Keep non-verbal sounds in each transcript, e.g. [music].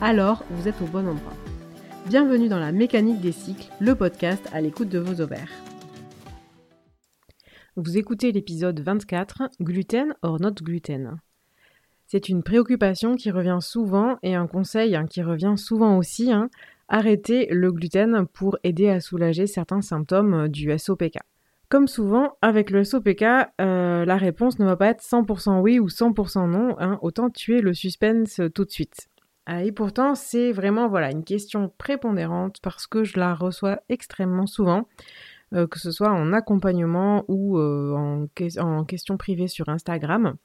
alors vous êtes au bon endroit. Bienvenue dans la mécanique des cycles, le podcast à l'écoute de vos ovaires. Vous écoutez l'épisode 24, gluten or not gluten. C'est une préoccupation qui revient souvent et un conseil hein, qui revient souvent aussi, hein, arrêter le gluten pour aider à soulager certains symptômes du SOPK. Comme souvent, avec le SOPK, euh, la réponse ne va pas être 100% oui ou 100% non, hein, autant tuer le suspense tout de suite. Ah, et pourtant, c'est vraiment voilà une question prépondérante parce que je la reçois extrêmement souvent, euh, que ce soit en accompagnement ou euh, en, question privée sur Instagram.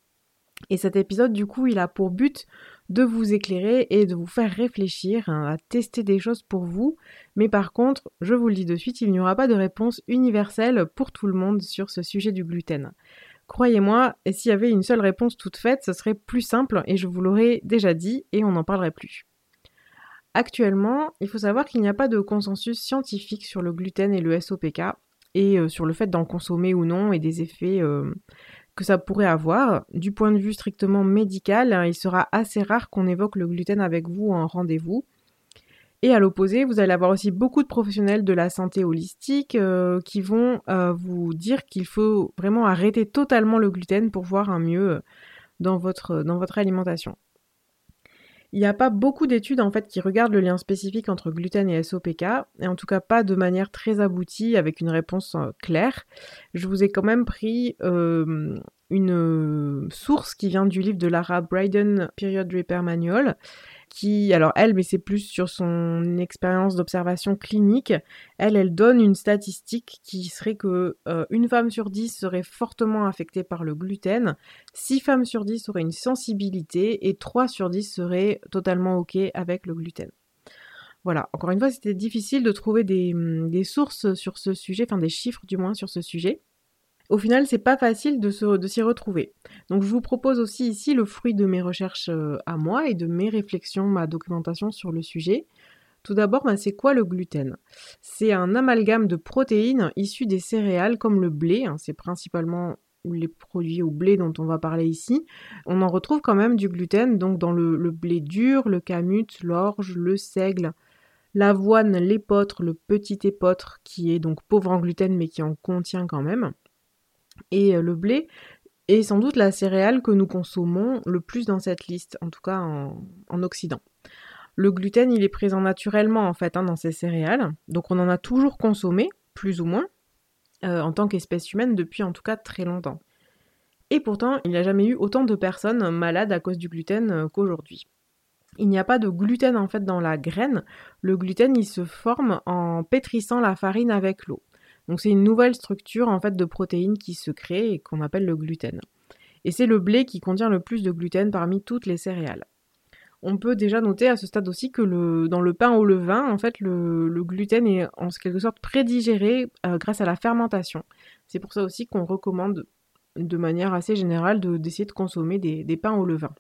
Et cet épisode, du coup, il a pour but de vous éclairer et de vous faire réfléchir, hein, à tester des choses pour vous. Mais par contre, je vous le dis de suite, il n'y aura pas de réponse universelle pour tout le monde sur ce sujet du gluten. Croyez-moi, et s'il y avait une seule réponse toute faite, ce serait plus simple et je vous l'aurais déjà dit et on n'en parlerait plus. Actuellement, il faut savoir qu'il n'y a pas de consensus scientifique sur le gluten et le SOPK et euh, sur le fait d'en consommer ou non et des effets euh, que ça pourrait avoir. Du point de vue strictement médical, hein, il sera assez rare qu'on évoque le gluten avec vous en rendez-vous. Et à l'opposé, vous allez avoir aussi beaucoup de professionnels de la santé holistique euh, qui vont euh, vous dire qu'il faut vraiment arrêter totalement le gluten pour voir un mieux euh, dans votre, dans votre alimentation. Il n'y a pas beaucoup d'études en fait qui regardent le lien spécifique entre gluten et SOPK, et en tout cas pas de manière très aboutie avec une réponse claire. Je vous ai quand même pris une source qui vient du livre de Lara Bryden, Period Repair Manual, qui, alors elle, mais c'est plus sur son expérience d'observation clinique, elle, elle donne une statistique qui serait que euh, une femme sur dix serait fortement affectée par le gluten, six femmes sur dix auraient une sensibilité et trois sur dix seraient totalement ok avec le gluten. Voilà, encore une fois, c'était difficile de trouver des, des sources sur ce sujet, enfin des chiffres du moins sur ce sujet. Au final, c'est pas facile de, s'y retrouver. Donc je vous propose aussi ici le fruit de mes recherches euh, à moi et de mes réflexions, ma documentation sur le sujet. Tout d'abord, ben, c'est quoi le gluten? C'est un amalgame de protéines issues des céréales comme le blé, hein, c'est principalement les produits au blé dont on va parler ici. On en retrouve quand même du gluten, donc dans le, blé dur, le camut, l'orge, le seigle, l'avoine, l'épeautre, le petit épeautre qui est donc pauvre en gluten mais qui en contient quand même. Et euh, le blé est sans doute la céréale que nous consommons le plus dans cette liste, en tout cas en, Occident. Le gluten, il est présent naturellement en fait hein, dans ces céréales, donc on en a toujours consommé, plus ou moins, euh, en tant qu'espèce humaine depuis en tout cas très longtemps. Et pourtant, il n'y a jamais eu autant de personnes malades à cause du gluten euh, qu'aujourd'hui. Il n'y a pas de gluten en fait dans la graine. Le gluten, il se forme en pétrissant la farine avec l'eau. Donc c'est une nouvelle structure en fait de protéines qui se crée et qu'on appelle le gluten. Et c'est le blé qui contient le plus de gluten parmi toutes les céréales. On peut déjà noter à ce stade aussi que dans le pain au levain, en le, gluten est en quelque sorte prédigéré euh, grâce à la fermentation. C'est pour ça aussi qu'on recommande de manière assez générale d'essayer de, consommer des pains au levain.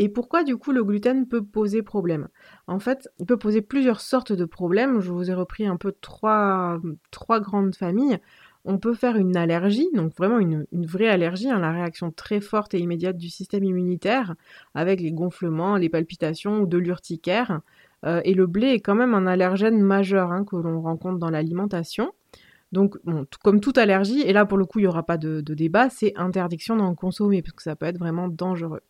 Et pourquoi du coup le gluten peut poser problème? En fait, il peut poser plusieurs sortes de problèmes. Je vous ai repris un peu trois, grandes familles. On peut faire une allergie, donc vraiment une, vraie allergie, hein, la réaction très forte et immédiate du système immunitaire, avec les gonflements, les palpitations ou de l'urticaire. Euh, et le blé est quand même un allergène majeur hein, que l'on rencontre dans l'alimentation. Donc, comme toute allergie, et là pour le coup il n'y aura pas de, de débat, c'est interdiction d'en consommer, parce que ça peut être vraiment dangereux.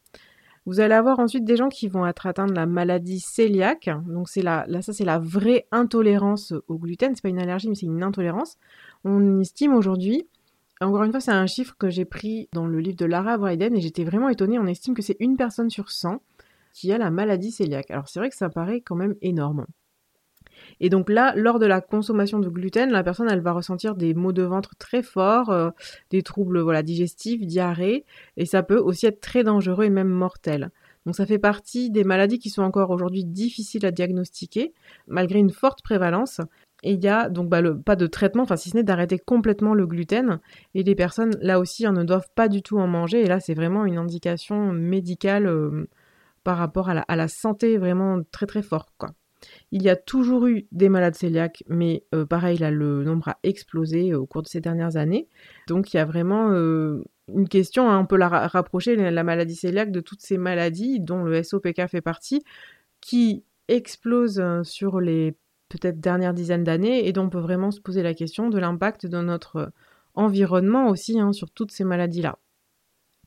Vous allez avoir ensuite des gens qui vont être atteints de la maladie cœliaque. Donc c'est là ça c'est la vraie intolérance au gluten. C'est pas une allergie mais c'est une intolérance. On estime aujourd'hui, encore une fois c'est un chiffre que j'ai pris dans le livre de Lara Bryden et j'étais vraiment étonnée. On estime que c'est une personne sur 100 qui a la maladie cœliaque. Alors c'est vrai que ça paraît quand même énorme. Et donc là, lors de la consommation de gluten, la personne, elle va ressentir des maux de ventre très forts, euh, des troubles voilà, digestifs, diarrhée, et ça peut aussi être très dangereux et même mortel. Donc ça fait partie des maladies qui sont encore aujourd'hui difficiles à diagnostiquer, malgré une forte prévalence. Et il y a donc bah, pas de traitement, enfin si ce n'est d'arrêter complètement le gluten. Et les personnes, là aussi, ne doivent pas du tout en manger. Et là, c'est vraiment une indication médicale euh, par rapport à la, à la, santé vraiment très très forte. Quoi. Il y a toujours eu des malades cœliaques, mais euh, pareil, là, le nombre a explosé au cours de ces dernières années. Donc il y a vraiment euh, une question, hein, on peut la rapprocher, la maladie cœliaque, de toutes ces maladies dont le SOPK fait partie, qui explosent euh, sur les peut-être dernières dizaines d'années et dont on peut vraiment se poser la question de l'impact de notre environnement aussi hein, sur toutes ces maladies-là.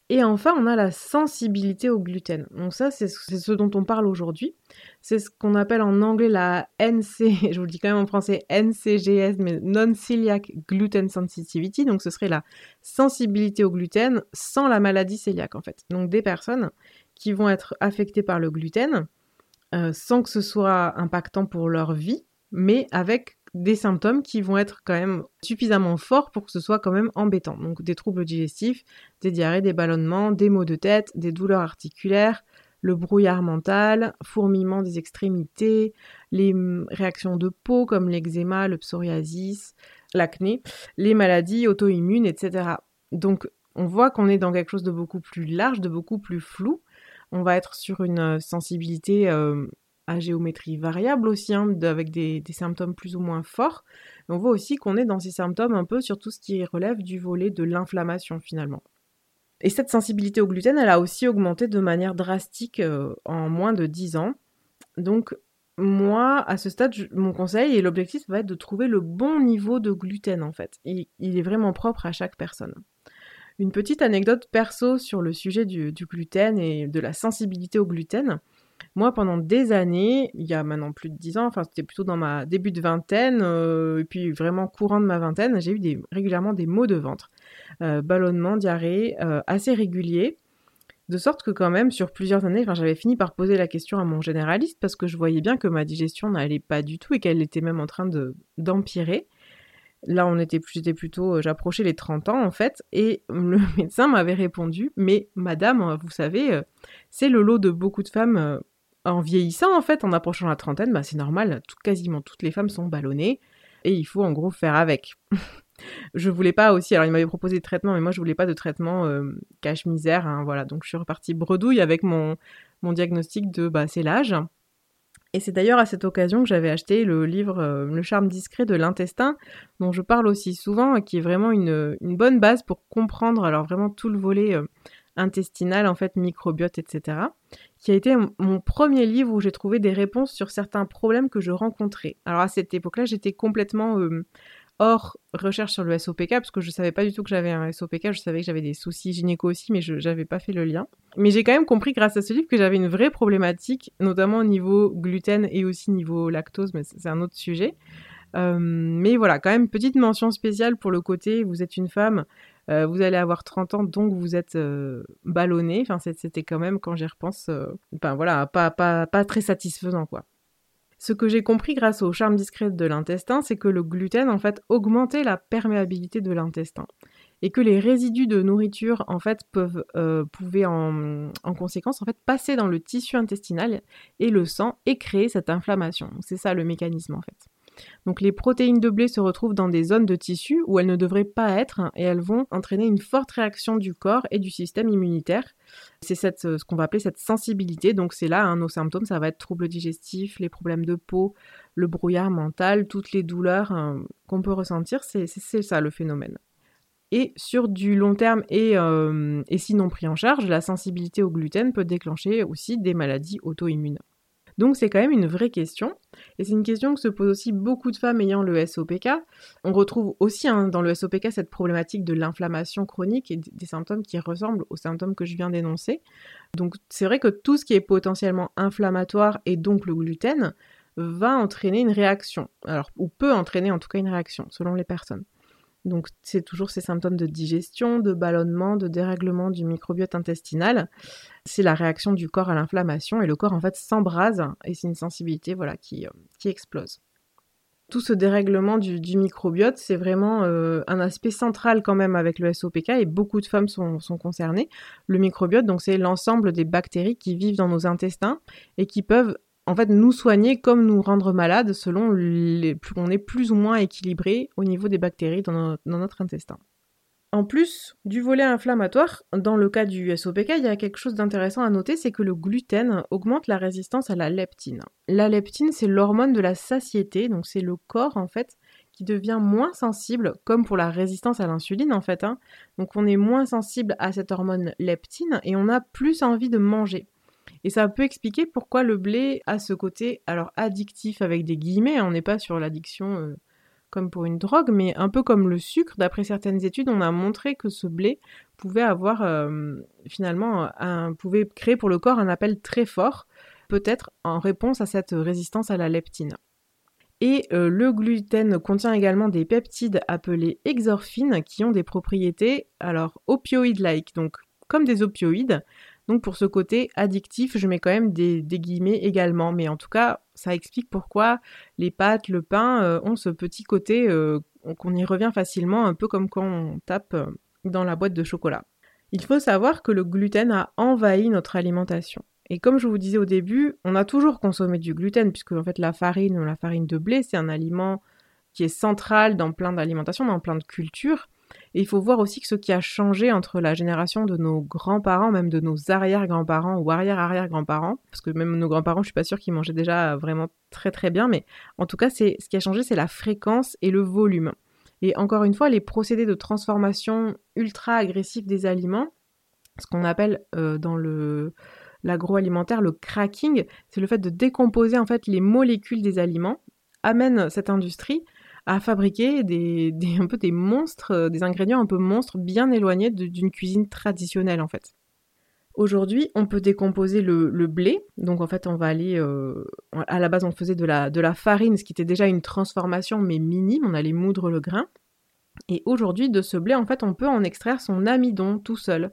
Et enfin, on a la sensibilité au gluten. Donc ça, c'est ce dont on parle aujourd'hui. C'est ce qu'on appelle en anglais la NC, [laughs] je vous dis quand même en français, NCGS, mais Non-Celiac Gluten Sensitivity. Donc ce serait la sensibilité au gluten sans la maladie cœliaque en fait. Donc des personnes qui vont être affectées par le gluten euh, sans que ce soit impactant pour leur vie, mais avec des symptômes qui vont être quand même suffisamment forts pour que ce soit quand même embêtant. Donc des troubles digestifs, des diarrhées, des ballonnements, des maux de tête, des douleurs articulaires, le brouillard mental, fourmillement des extrémités, les mm, réactions de peau comme l'eczéma, le psoriasis, l'acné, les maladies auto-immunes, etc. Donc on voit qu'on est dans quelque chose de beaucoup plus large, de beaucoup plus flou. On va être sur une euh, sensibilité euh, à géométrie variable aussi, hein, avec des, symptômes plus ou moins forts. on voit aussi qu'on est dans ces symptômes un peu sur tout ce qui relève du volet de l'inflammation finalement. Et cette sensibilité au gluten, elle a aussi augmenté de manière drastique euh, en moins de 10 ans. Donc moi, à ce stade, mon conseil et l'objectif va être de trouver le bon niveau de gluten en fait. il est vraiment propre à chaque personne. Une petite anecdote perso sur le sujet du gluten et de la sensibilité au gluten. Moi, pendant des années, il y a maintenant plus de 10 ans, enfin c'était plutôt dans ma début de vingtaine, euh, et puis vraiment courant de ma vingtaine, j'ai eu des, régulièrement des maux de ventre, euh, ballonnements, diarrhée, euh, assez réguliers. De sorte que quand même, sur plusieurs années, j'avais fini par poser la question à mon généraliste parce que je voyais bien que ma digestion n'allait pas du tout et qu'elle était même en train de, d'empirer. Là, on était, plutôt, j'approchais les 30 ans en fait, et [laughs] le médecin m'avait répondu, mais madame, vous savez, c'est le lot de beaucoup de femmes en vieillissant, en fait, en approchant la trentaine, bah, c'est normal, quasiment toutes les femmes sont ballonnées et il faut en gros faire avec. [laughs] je voulais pas aussi, alors il m'avait proposé des traitements, mais moi je voulais pas de traitement euh, cache-misère, hein, voilà. Donc je suis repartie bredouille avec mon, diagnostic de bah, c'est l'âge. Et c'est d'ailleurs à cette occasion que j'avais acheté le livre euh, Le charme discret de l'intestin, dont je parle aussi souvent, qui est vraiment une, une, bonne base pour comprendre alors vraiment tout le volet euh, intestinal, en fait, microbiote, etc., qui a été mon premier livre où j'ai trouvé des réponses sur certains problèmes que je rencontrais. Alors à cette époque-là, j'étais complètement hors recherche sur le SOPK, parce que je savais pas du tout que j'avais un SOPK, je savais que j'avais des soucis gynéco aussi, mais je n'avais pas fait le lien. Mais j'ai quand même compris grâce à ce livre que j'avais une vraie problématique, notamment au niveau gluten et aussi niveau lactose, mais c'est un autre sujet. Mais voilà, quand même, petite mention spéciale pour le côté, vous êtes une femme, euh, vous allez avoir 30 ans, donc vous êtes euh, ballonné. Enfin, c'était quand même, quand j'y repense, enfin voilà, pas, pas, pas très satisfaisant, quoi. Ce que j'ai compris grâce au charme discret de l'intestin, c'est que le gluten, en fait, augmentait la perméabilité de l'intestin. Et que les résidus de nourriture, en fait, peuvent, pouvaient en, en, conséquence, en fait, passer dans le tissu intestinal et le sang et créer cette inflammation. C'est ça le mécanisme, en fait. Donc les protéines de blé se retrouvent dans des zones de tissu où elles ne devraient pas être et elles vont entraîner une forte réaction du corps et du système immunitaire. C'est euh, ce qu'on va appeler cette sensibilité. Donc c'est là hein, nos symptômes, ça va être troubles digestifs, les problèmes de peau, le brouillard mental, toutes les douleurs hein, qu'on peut ressentir, c'est ça le phénomène. Et sur du long terme et, euh, et si non pris en charge, la sensibilité au gluten peut déclencher aussi des maladies auto-immunes. Donc c'est quand même une vraie question. Et c'est une question que se posent aussi beaucoup de femmes ayant le SOPK. On retrouve aussi hein, dans le SOPK cette problématique de l'inflammation chronique et des symptômes qui ressemblent aux symptômes que je viens d'énoncer. Donc c'est vrai que tout ce qui est potentiellement inflammatoire et donc le gluten va entraîner une réaction. Alors, ou peut entraîner en tout cas une réaction selon les personnes. Donc c'est toujours ces symptômes de digestion, de ballonnement, de dérèglement du microbiote intestinal. C'est la réaction du corps à l'inflammation et le corps en fait s'embrase et c'est une sensibilité voilà qui, euh, explose. tout ce dérèglement du, microbiote, c'est vraiment euh, un aspect central quand même avec le SOPK et beaucoup de femmes sont, concernées. Le microbiote, donc c'est l'ensemble des bactéries qui vivent dans nos intestins et qui peuvent en fait nous soigner comme nous rendre malades selon les, on est plus ou moins équilibré au niveau des bactéries dans notre intestin. En plus du volet inflammatoire, dans le cas du SOPK, il y a quelque chose d'intéressant à noter, c'est que le gluten augmente la résistance à la leptine. La leptine, c'est l'hormone de la satiété, donc c'est le corps en fait qui devient moins sensible, comme pour la résistance à l'insuline en fait. Hein. Donc on est moins sensible à cette hormone leptine et on a plus envie de manger. Et ça peut expliquer pourquoi le blé a ce côté, alors addictif avec des guillemets, hein, on n'est pas sur l'addiction euh, comme pour une drogue, mais un peu comme le sucre, d'après certaines études, on a montré que ce blé pouvait avoir euh, finalement pouvait créer pour le corps un appel très fort, peut-être en réponse à cette résistance à la leptine. Et euh, le gluten contient également des peptides appelés exorphines qui ont des propriétés alors opioïdes-like, donc comme des opioïdes, donc pour ce côté addictif, je mets quand même des, guillemets également. Mais en tout cas, ça explique pourquoi les pâtes, le pain euh, ont ce petit côté euh, qu'on y revient facilement, un peu comme quand on tape euh, dans la boîte de chocolat. Il faut savoir que le gluten a envahi notre alimentation. Et comme je vous disais au début, on a toujours consommé du gluten, puisque en fait la farine ou la farine de blé, c'est un aliment qui est central dans plein d'alimentations, dans plein de cultures. Et il faut voir aussi que ce qui a changé entre la génération de nos grands-parents, même de nos arrière-grands-parents ou arrière-arrière-grands-parents, parce que même nos grands-parents, je suis pas sûre qu'ils mangeaient déjà vraiment très très bien, mais en tout cas, c'est ce qui a changé, c'est la fréquence et le volume. Et encore une fois, les procédés de transformation ultra agressifs des aliments, ce qu'on appelle euh, dans le l'agroalimentaire le cracking, c'est le fait de décomposer en fait les molécules des aliments, amène cette industrie à fabriquer [laughs] des, monstres, euh, des ingrédients un peu monstres bien éloignés d'une cuisine traditionnelle en fait. Aujourd'hui, on peut décomposer le, blé. Donc en fait, on va aller... Euh, à la base, on faisait de la, de la farine, ce qui était déjà une transformation, mais minime. On allait moudre le grain. Et aujourd'hui, de ce blé, en fait, on peut en extraire son amidon tout seul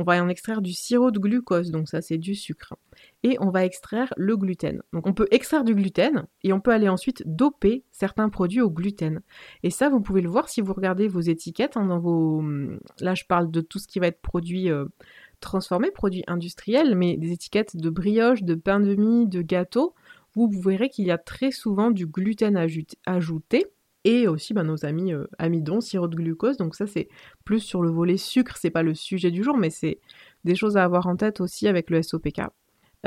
on va en extraire du sirop de glucose, donc ça c'est du sucre. Et on va extraire le gluten. Donc on peut extraire du gluten et on peut aller ensuite doper certains produits au gluten. Et ça, vous pouvez le voir si vous regardez vos étiquettes hein, dans vos. Là, je parle de tout ce qui va être produit euh, transformé, produit industriel, mais des étiquettes de brioche, de pain de mie, de gâteau. Vous, verrez qu'il y a très souvent du gluten ajouté et aussi ben, nos amis euh, amidon, sirop de glucose. Donc ça c'est plus sur le volet sucre, c'est pas le sujet du jour, mais c'est des choses à avoir en tête aussi avec le SOPK.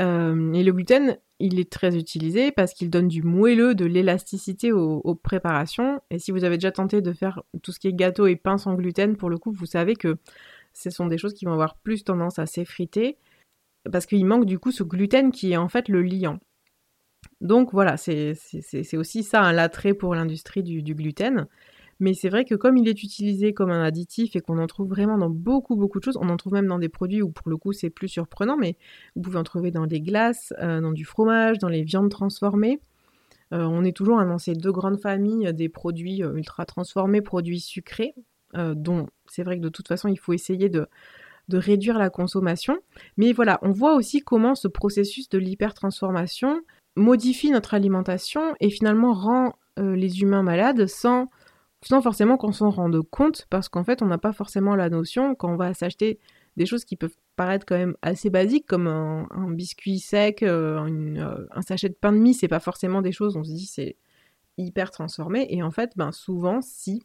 Euh, et le gluten, il est très utilisé parce qu'il donne du moelleux, de l'élasticité aux, préparations. Et si vous avez déjà tenté de faire tout ce qui est gâteau et pain sans gluten, pour le coup, vous savez que ce sont des choses qui vont avoir plus tendance à s'effriter parce qu'il manque du coup ce gluten qui est en fait le liant. Donc voilà, c'est aussi ça un attrait pour l'industrie du, gluten. Mais c'est vrai que comme il est utilisé comme un additif et qu'on en trouve vraiment dans beaucoup beaucoup de choses, on en trouve même dans des produits où pour le coup c'est plus surprenant, mais vous pouvez en trouver dans des glaces, euh, dans du fromage, dans les viandes transformées. Euh, on est toujours dans ces deux grandes familles des produits euh, ultra transformés, produits sucrés, dont c'est vrai que de toute façon il faut essayer de, de réduire la consommation. Mais voilà, on voit aussi comment ce processus de l'hypertransformation modifie notre alimentation et finalement rend euh, les humains malades sans, sans forcément qu'on s'en rende compte parce qu'en fait on n'a pas forcément la notion quand on va s'acheter des choses qui peuvent paraître quand même assez basiques comme un, biscuit sec, euh, euh, un sachet de pain de mie, c'est pas forcément des choses on se dit c'est hyper transformé et en fait ben souvent si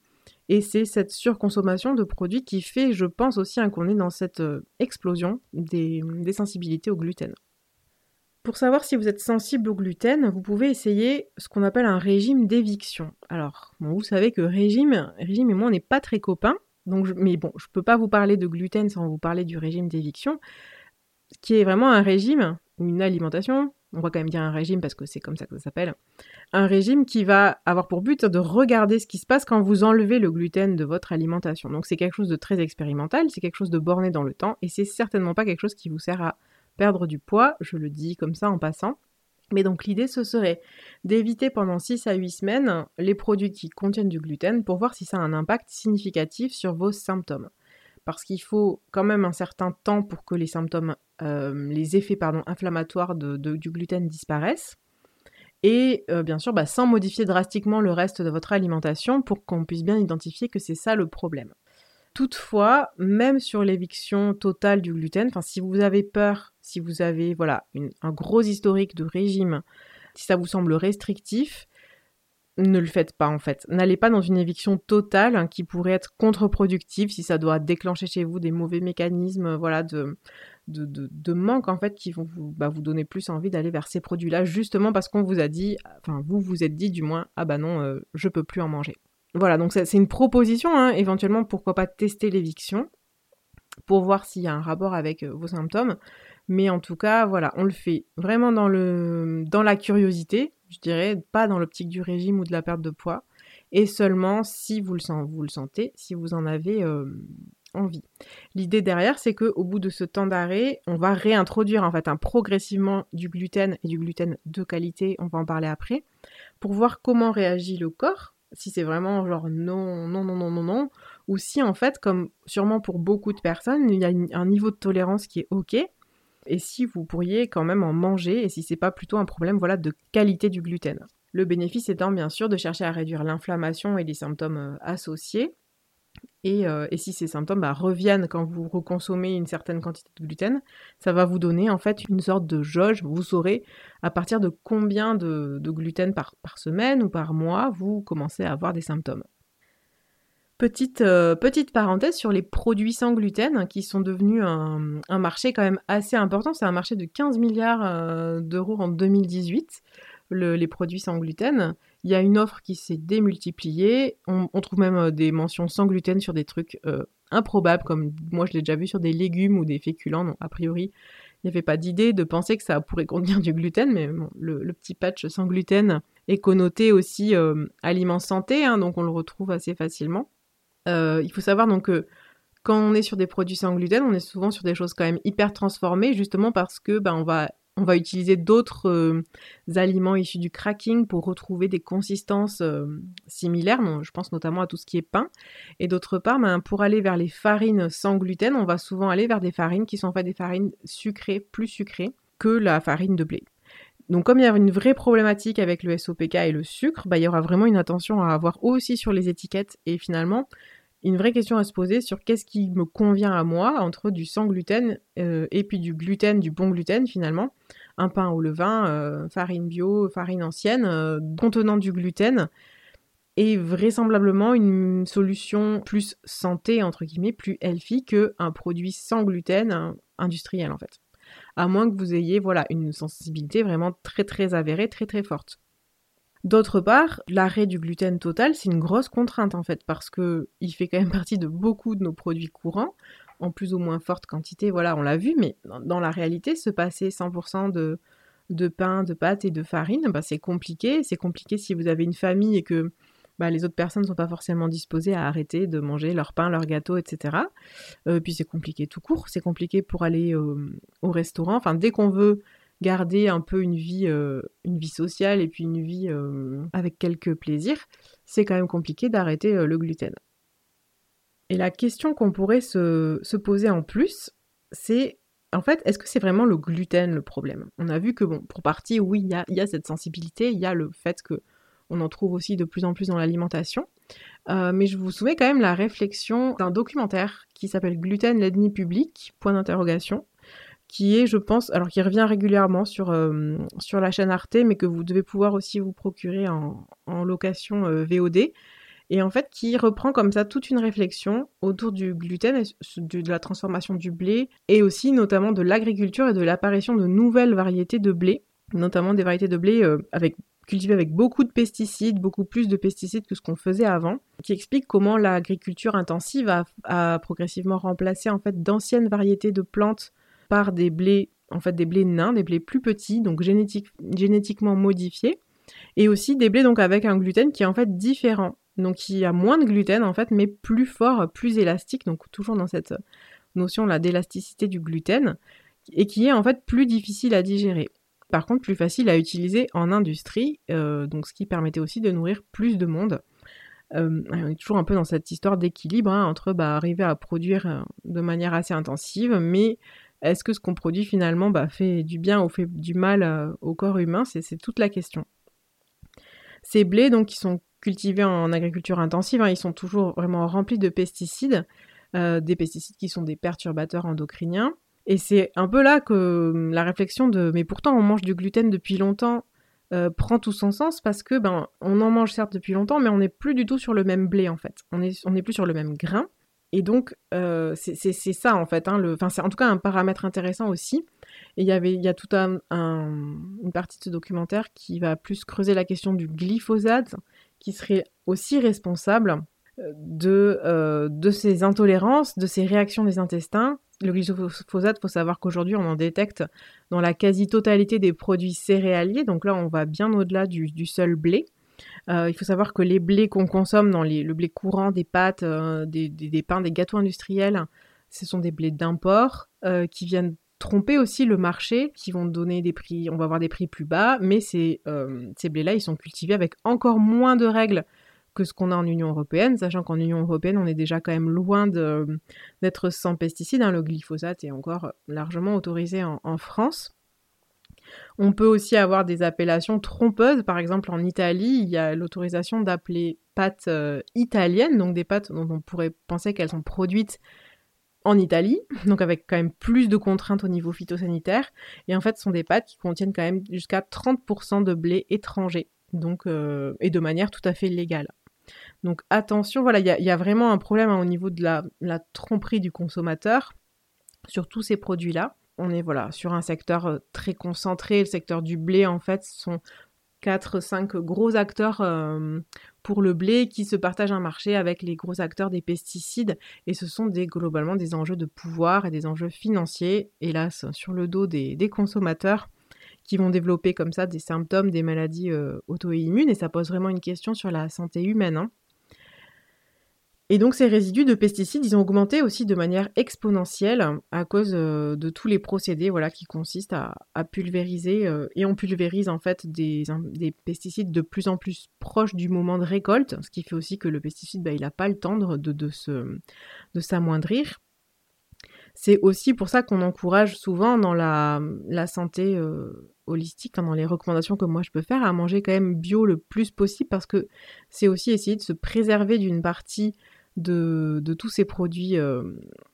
et c'est cette surconsommation de produits qui fait je pense aussi hein, qu'on est dans cette explosion des, des sensibilités au gluten. Pour savoir si vous êtes sensible au gluten, vous pouvez essayer ce qu'on appelle un régime d'éviction. Alors, vous savez que régime, régime et moi, on n'est pas très copains. Mais bon, je ne peux pas vous parler de gluten sans vous parler du régime d'éviction, qui est vraiment un régime ou une alimentation. On va quand même dire un régime parce que c'est comme ça que ça s'appelle. Un régime qui va avoir pour but de regarder ce qui se passe quand vous enlevez le gluten de votre alimentation. Donc c'est quelque chose de très expérimental, c'est quelque chose de borné dans le temps et c'est certainement pas quelque chose qui vous sert à perdre du poids, je le dis comme ça en passant. Mais donc l'idée ce serait d'éviter pendant 6 à 8 semaines les produits qui contiennent du gluten pour voir si ça a un impact significatif sur vos symptômes. Parce qu'il faut quand même un certain temps pour que les symptômes, euh, les effets inflammatoires de, du gluten disparaissent. et euh, bien sûr bah, sans modifier drastiquement le reste de votre alimentation pour qu'on puisse bien identifier que c'est ça le problème. Toutefois, même sur l'éviction totale du gluten, si vous avez peur, si vous avez voilà un gros historique de régime, si ça vous semble restrictif, ne le faites pas en fait. N'allez pas dans une éviction totale hein, qui pourrait être contre-productive si ça doit déclencher chez vous des mauvais mécanismes voilà, de, manque en fait qui vont vous, bah, vous donner plus envie d'aller vers ces produits-là justement parce qu'on vous a dit, enfin vous vous êtes dit du moins, ah bah non, euh, je peux plus en manger. Voilà, donc c'est une proposition, hein, éventuellement pourquoi pas tester l'éviction pour voir s'il y a un rapport avec euh, vos symptômes. Mais en tout cas, voilà, on le fait vraiment dans, le, dans la curiosité, je dirais, pas dans l'optique du régime ou de la perte de poids, et seulement si vous le, sentez, si vous en avez euh, envie. L'idée derrière, c'est qu'au bout de ce temps d'arrêt, on va réintroduire en fait un progressivement du gluten et du gluten de qualité, on va en parler après, pour voir comment réagit le corps, si c'est vraiment genre non, non, non, non, non, non, ou si en fait, comme sûrement pour beaucoup de personnes, il y a un niveau de tolérance qui est ok, et si vous pourriez quand même en manger et si c'est pas plutôt un problème voilà de qualité du gluten. Le bénéfice étant bien sûr de chercher à réduire l'inflammation et les symptômes euh, Euh, et, si ces symptômes bah, reviennent quand vous reconsommez une certaine quantité de gluten, ça va vous donner en fait une sorte de jauge. Vous saurez à partir de combien de, gluten par semaine ou par mois vous commencez à avoir des symptômes. Petite, euh, parenthèse sur les produits sans gluten hein, qui sont devenus un, marché quand même assez important. C'est un marché de 15 milliards euh, d'euros en 2018, les produits sans gluten. Il y a une offre qui s'est démultipliée. On, trouve même euh, des mentions sans gluten sur des trucs improbables, comme moi je l'ai déjà vu sur des légumes ou des féculents. Non, a priori, il n'y avait pas d'idée de penser que ça pourrait contenir du gluten, mais le, petit patch sans gluten est connoté aussi aliment santé, hein, donc on le retrouve assez facilement. Euh, il faut savoir donc que quand on est sur des produits sans gluten, on est souvent sur des choses quand même hyper transformées, justement parce que ben, on va on va utiliser d'autres euh, aliments issus du cracking pour retrouver des consistances euh, similaires. je pense notamment à tout ce qui est pain. Et d'autre part, ben, pour aller vers les farines sans gluten, on va souvent aller vers des farines qui sont en fait des farines sucrées, plus sucrées que la farine de blé. Donc comme il y a une vraie problématique avec le SOPK et le sucre, ben, il y aura vraiment une attention à avoir aussi sur les étiquettes. Et finalement, une vraie question à se poser sur qu'est-ce qui me convient à moi entre du sans gluten euh, et puis du gluten, du bon gluten finalement. Un pain au levain, euh, farine bio, farine ancienne, euh, contenant du gluten, et vraisemblablement une solution plus santé, entre guillemets, plus healthy qu'un produit sans gluten industriel en fait. À moins que vous ayez voilà, une sensibilité vraiment très très avérée, très très forte. D'autre part, l'arrêt du gluten total, c'est une grosse contrainte en fait, parce que il fait quand même partie de beaucoup de nos produits courants, en plus ou moins forte quantité, voilà, on l'a vu, mais dans, la réalité, se passer 100% de, pain, de pâtes et de farine, bah, c'est compliqué. C'est compliqué si vous avez une famille et que bah, les autres personnes ne sont pas forcément disposées à arrêter de manger leur pain, leur gâteau, etc. Euh, puis c'est compliqué tout court, c'est compliqué pour aller au restaurant. Enfin, dès qu'on veut garder un peu une vie, euh, une vie sociale et puis une vie euh, avec quelques plaisirs, c'est quand même compliqué d'arrêter euh, le gluten. Et la question qu'on pourrait se, poser en plus, c'est en fait, est-ce que c'est vraiment le gluten le problème? On a vu que, bon, pour partie, oui, il y a, cette sensibilité, il y a le fait que on en trouve aussi de plus en plus dans l'alimentation. mais je vous soumets quand même la réflexion d'un documentaire qui s'appelle Gluten l'ennemi public, point d'interrogation, qui est, je pense, alors qui revient régulièrement sur, euh, sur la chaîne Arte, mais que vous devez pouvoir aussi vous procurer en, location euh, VOD, et en fait qui reprend comme ça toute une réflexion autour du gluten, de la transformation du blé, et aussi notamment de l'agriculture et de l'apparition de nouvelles variétés de blé, notamment des variétés de blé euh, cultivées avec beaucoup de pesticides, beaucoup plus de pesticides que ce qu'on faisait avant, qui explique comment l'agriculture intensive a, a, progressivement remplacé en fait d'anciennes variétés de plantes par des blés, en fait des blés nains, des blés plus petits, donc génétiquement modifiés, et aussi des blés donc avec un gluten qui est en fait différent, donc qui a moins de gluten en fait, mais plus fort, plus élastique, donc toujours dans cette notion là d'élasticité du gluten, et qui est en fait plus difficile à digérer. Par contre, plus facile à utiliser en industrie, euh, donc ce qui permettait aussi de nourrir plus de monde. Euh, on est toujours un peu dans cette histoire d'équilibre hein, entre bah, arriver à produire euh, de manière assez intensive, mais est-ce que ce qu'on produit finalement bah, fait du bien ou fait du mal euh, au corps humain C'est toute la question. Ces blés, donc, qui sont cultivés en agriculture intensive, hein, ils sont toujours vraiment remplis de pesticides, euh, des pesticides qui sont des perturbateurs endocriniens. Et c'est un peu là que hum, la réflexion de mais pourtant on mange du gluten depuis longtemps euh, prend tout son sens parce que ben on en mange certes depuis longtemps, mais on n'est plus du tout sur le même blé en fait. On est on n'est plus sur le même grain. Et donc euh, c'est ça en fait. Hein, c'est en tout cas un paramètre intéressant aussi. Et il y y a toute un, une partie de ce documentaire qui va plus creuser la question du glyphosate, qui serait aussi responsable euh, de, de ces intolérances, de ces réactions des intestins le glyphosate, il faut savoir qu'aujourd'hui, on en détecte dans la quasi-totalité des produits céréaliers. Donc là, on va bien au-delà du, seul blé. Euh, il faut savoir que les blés qu'on consomme dans le blé courant, des pâtes, euh, des, pains, des gâteaux industriels, ce sont des blés d'import euh, qui viennent tromper aussi le marché, qui vont donner des prix, on va avoir des prix plus bas, mais ces, blés-là, ils sont cultivés avec encore moins de règles que ce qu'on a en Union européenne, sachant qu'en Union européenne, on est déjà quand même loin d'être sans pesticides. Hein. Le glyphosate est encore largement autorisé en, France. On peut aussi avoir des appellations trompeuses. Par exemple, en Italie, il y a l'autorisation d'appeler pâtes euh, italiennes, donc des pâtes dont on pourrait penser qu'elles sont produites en Italie, donc avec quand même plus de contraintes au niveau phytosanitaire. Et en fait, ce sont des pâtes qui contiennent quand même jusqu'à 30% de blé étranger, euh, et de manière tout à fait légale. Donc attention, voilà, il y, a vraiment un problème hein, au niveau de la, tromperie du consommateur sur tous ces produits-là. On est voilà sur un secteur euh, très concentré. Le secteur du blé, en fait, sont 4-5 gros acteurs euh, pour le blé qui se partagent un marché avec les gros acteurs des pesticides. Et ce sont des, globalement des enjeux de pouvoir et des enjeux financiers, hélas, sur le dos des, consommateurs qui vont développer comme ça des symptômes, des maladies euh, auto-immunes. Et ça pose vraiment une question sur la santé humaine. Hein. Et donc ces résidus de pesticides, ils ont augmenté aussi de manière exponentielle à cause euh, de tous les procédés voilà, qui consistent à, pulvériser. Euh, et on pulvérise en fait des, pesticides de plus en plus proches du moment de récolte, ce qui fait aussi que le pesticide, bah, il n'a pas le temps de, de, s'amoindrir. C'est aussi pour ça qu'on encourage souvent dans la, santé euh, holistique, dans les recommandations que moi je peux faire, à manger quand même bio le plus possible parce que c'est aussi essayer de se préserver d'une partie de, tous ces produits, euh,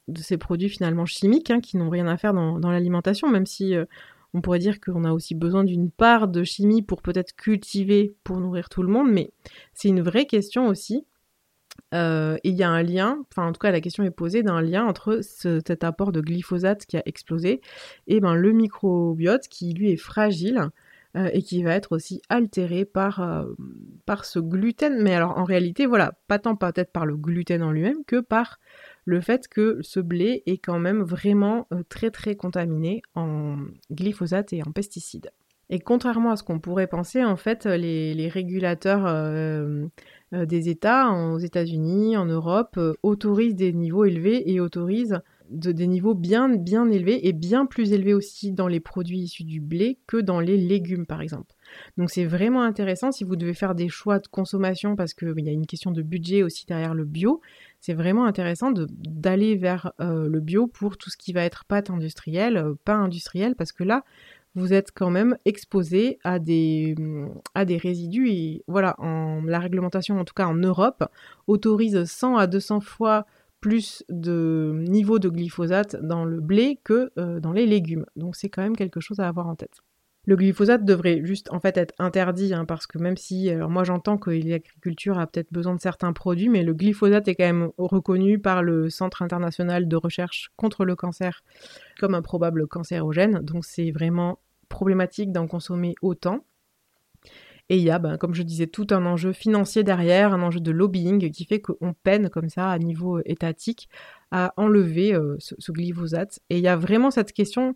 de ces produits finalement chimiques hein, qui n'ont rien à faire dans, l'alimentation, même si euh, on pourrait dire qu'on a aussi besoin d'une part de chimie pour peut-être cultiver, pour nourrir tout le monde, mais c'est une vraie question aussi. Euh, il y a un lien, enfin en tout cas la question est posée d'un lien entre cet apport de glyphosate qui a explosé et ben, le microbiote qui lui est fragile euh, et qui va être aussi altéré par, euh, par ce gluten. Mais alors en réalité, voilà, pas tant peut-être par le gluten en lui-même que par le fait que ce blé est quand même vraiment euh, très très contaminé en glyphosate et en pesticides. Et contrairement à ce qu'on pourrait penser, en fait, les, les régulateurs des États aux États-Unis, en Europe, autorisent des niveaux élevés et autorisent de des niveaux bien, bien élevés et bien plus élevés aussi dans les produits issus du blé que dans les légumes par exemple. Donc c'est vraiment intéressant si vous devez faire des choix de consommation parce qu'il y a une question de budget aussi derrière le bio. C'est vraiment intéressant d'aller vers euh, le bio pour tout ce qui va être pâte industrielle, euh, pain industriel parce que là vous êtes quand même exposé à des, à des résidus et voilà, la réglementation en tout cas en Europe autorise 100 à 200 fois plus de niveau de glyphosate dans le blé que euh, dans les légumes. Donc c'est quand même quelque chose à avoir en tête. Le glyphosate devrait juste en fait être interdit hein, parce que même si, alors moi j'entends que l'agriculture a peut-être besoin de certains produits, mais le glyphosate est quand même reconnu par le Centre international de recherche contre le cancer comme un probable cancérogène. Donc c'est vraiment problématique d'en consommer autant. Et il y a, ben, comme je disais, tout un enjeu financier derrière, un enjeu de lobbying qui fait qu'on peine comme ça à niveau étatique à enlever euh, ce, glyphosate. Et il y a vraiment cette question.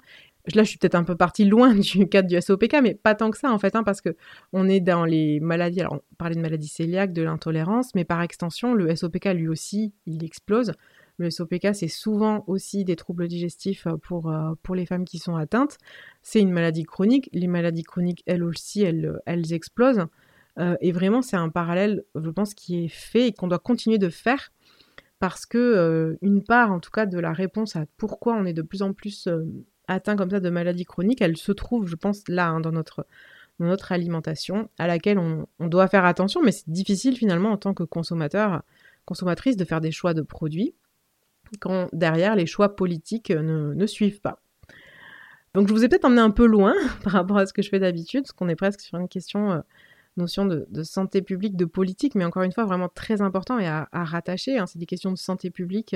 Là, je suis peut-être un peu partie loin [laughs] du cadre du SOPK, mais pas tant que ça en fait, hein, parce que on est dans les maladies. Alors, on parlait de maladies cœliaques, de l'intolérance, mais par extension, le SOPK lui aussi, il explose. Le SOPK, c'est souvent aussi des troubles digestifs euh, pour, euh, pour les femmes qui sont atteintes. C'est une maladie chronique. Les maladies chroniques, elles aussi, elles, explosent. Euh, et vraiment, c'est un parallèle, je pense, qui est fait et qu'on doit continuer de faire parce que une part, en tout cas, de la réponse à pourquoi on est de plus en plus atteint comme ça de maladies chroniques, elle se trouve, je pense, là, hein, dans notre dans notre alimentation, à laquelle on, doit faire attention, mais c'est difficile finalement en tant que consommateur, consommatrice de faire des choix de produits quand derrière les choix politiques ne, suivent pas. Donc je vous ai peut-être emmené un peu loin [laughs] par rapport à ce que je fais d'habitude, parce qu'on est presque sur une question, euh, notion de, santé publique, de politique, mais encore une fois vraiment très important et à, rattacher. Hein. c'est des questions de santé publique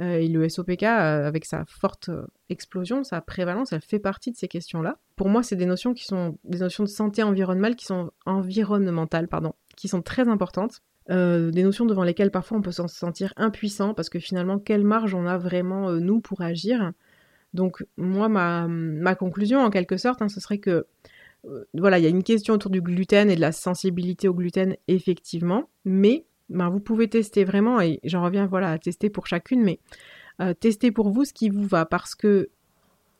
euh, et le SOPK, euh, avec sa forte euh, explosion, sa prévalence, elle fait partie de ces questions-là. Pour moi, c'est des notions qui sont des notions de santé environnementale qui sont environnementales, pardon, qui sont très importantes. Des notions devant lesquelles parfois on peut se sentir impuissant parce que finalement, quelle marge on a vraiment nous pour agir. Donc moi, ma, conclusion en quelque sorte, hein, ce serait que voilà, il y a une question autour du gluten et de la sensibilité au gluten effectivement, mais ben, vous pouvez tester vraiment, et j'en reviens voilà, à tester pour chacune, mais euh, testez pour vous ce qui vous va, parce que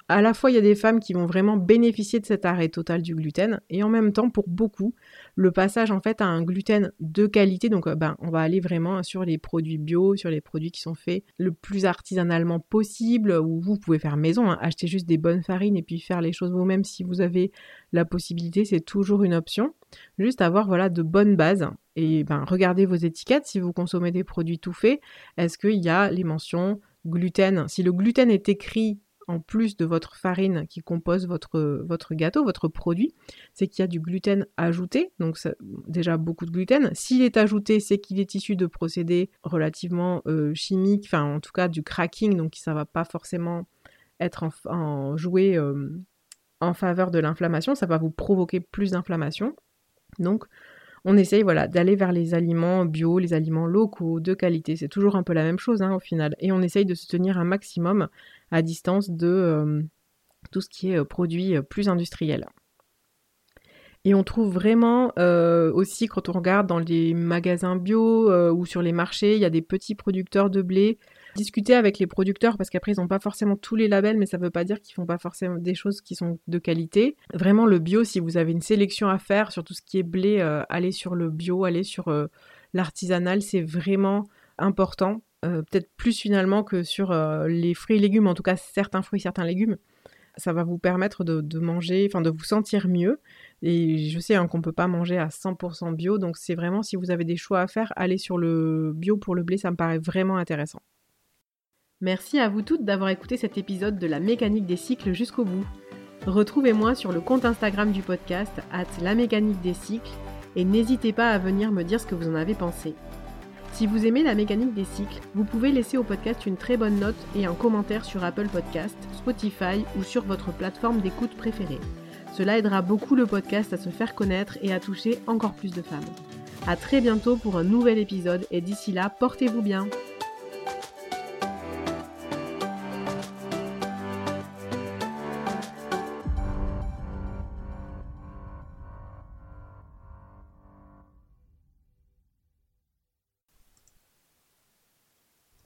à la fois il y a des femmes qui vont vraiment bénéficier de cet arrêt total du gluten, et en même temps pour beaucoup, le passage en fait à un gluten de qualité, donc euh, ben, on va aller vraiment sur les produits bio, sur les produits qui sont faits le plus artisanalement possible, ou vous pouvez faire maison, hein, acheter juste des bonnes farines et puis faire les choses vous-même si vous avez la possibilité, c'est toujours une option. Juste avoir voilà de bonnes bases et ben regardez vos étiquettes si vous consommez des produits tout faits. Est-ce qu'il y a les mentions gluten? Si le gluten est écrit en plus de votre farine qui compose votre, votre gâteau, votre produit, c'est qu'il y a du gluten ajouté, donc déjà beaucoup de gluten. S'il est ajouté, c'est qu'il est issu de procédés relativement euh, chimiques, enfin en tout cas du cracking, donc ça va pas forcément être en, jouer euh, en faveur de l'inflammation, ça va vous provoquer plus d'inflammation. Donc on essaye voilà, d'aller vers les aliments bio, les aliments locaux, de qualité. C'est toujours un peu la même chose hein, au final. Et on essaye de se tenir un maximum à distance de euh, tout ce qui est euh, produit euh, plus industriel. Et on trouve vraiment aussi quand on regarde dans les magasins bio ou sur les marchés, il y a des petits producteurs de blé discuter avec les producteurs parce qu'après ils n'ont pas forcément tous les labels, mais ça ne veut pas dire qu'ils font pas forcément des choses qui sont de qualité. Vraiment le bio, si vous avez une sélection à faire sur tout ce qui est blé, euh, allez sur le bio, allez sur euh, l'artisanal, c'est vraiment important. Euh, peut-être plus finalement que sur les fruits et légumes, en tout cas certains fruits, certains légumes. Ça va vous permettre de, manger, enfin de vous sentir mieux. Et je sais hein, qu'on ne peut pas manger à 100% bio, donc c'est vraiment si vous avez des choix à faire, allez sur le bio pour le blé, ça me paraît vraiment intéressant. Merci à vous toutes d'avoir écouté cet épisode de la mécanique des cycles jusqu'au bout. Retrouvez-moi sur le compte Instagram du podcast, at la mécanique des cycles, et n'hésitez pas à venir me dire ce que vous en avez pensé. Si vous aimez la mécanique des cycles, vous pouvez laisser au podcast une très bonne note et un commentaire sur Apple Podcast, Spotify ou sur votre plateforme d'écoute préférée. Cela aidera beaucoup le podcast à se faire connaître et à toucher encore plus de femmes. A très bientôt pour un nouvel épisode et d'ici là, portez-vous bien.